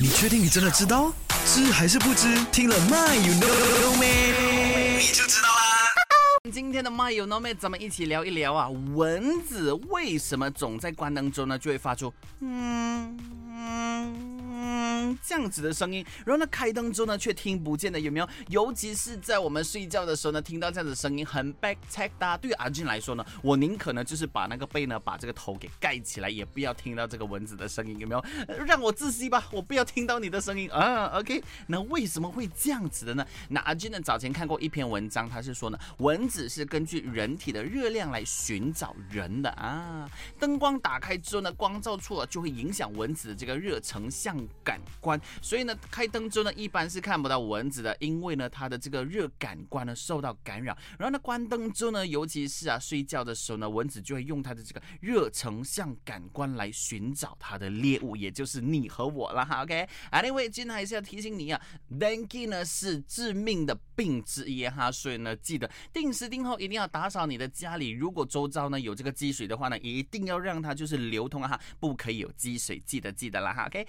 你确定你真的知道？知还是不知？听了 My you know Me，？你就知道啦。今天的 My You Know Me，咱们一起聊一聊啊，蚊子为什么总在关灯中呢就会发出嗯这样子的声音，然后呢开灯之后呢却听不见的，有没有？尤其是在我们睡觉的时候呢，听到这样子的声音很 back check 的。对于阿俊来说呢，我宁可呢就是把那个被呢把这个头给盖起来，也不要听到这个蚊子的声音，有没有？让我窒息吧，我不要听到你的声音啊。OK，那为什么会这样子的呢？那阿俊呢早前看过一篇文章，他是说呢，蚊子是根据人体的热量来寻找人的啊。灯光打开之后呢，光照处啊就会影响蚊子的这个热成像感官，所以呢，开灯之后呢，一般是看不到蚊子的，因为呢，它的这个热感官呢受到干扰。然后呢，关灯之后呢，尤其是啊睡觉的时候呢，蚊子就会用它的这个热成像感官来寻找它的猎物，也就是你和我了哈。OK，Anyway，、今天还是要提醒你啊，Dengue 呢是致命的病之一哈，所以呢，记得定时定候一定要打扫你的家里。如果周遭呢有这个积水的话呢，一定要让它就是流通哈，不可以有积水，记得记得啦哈。OK。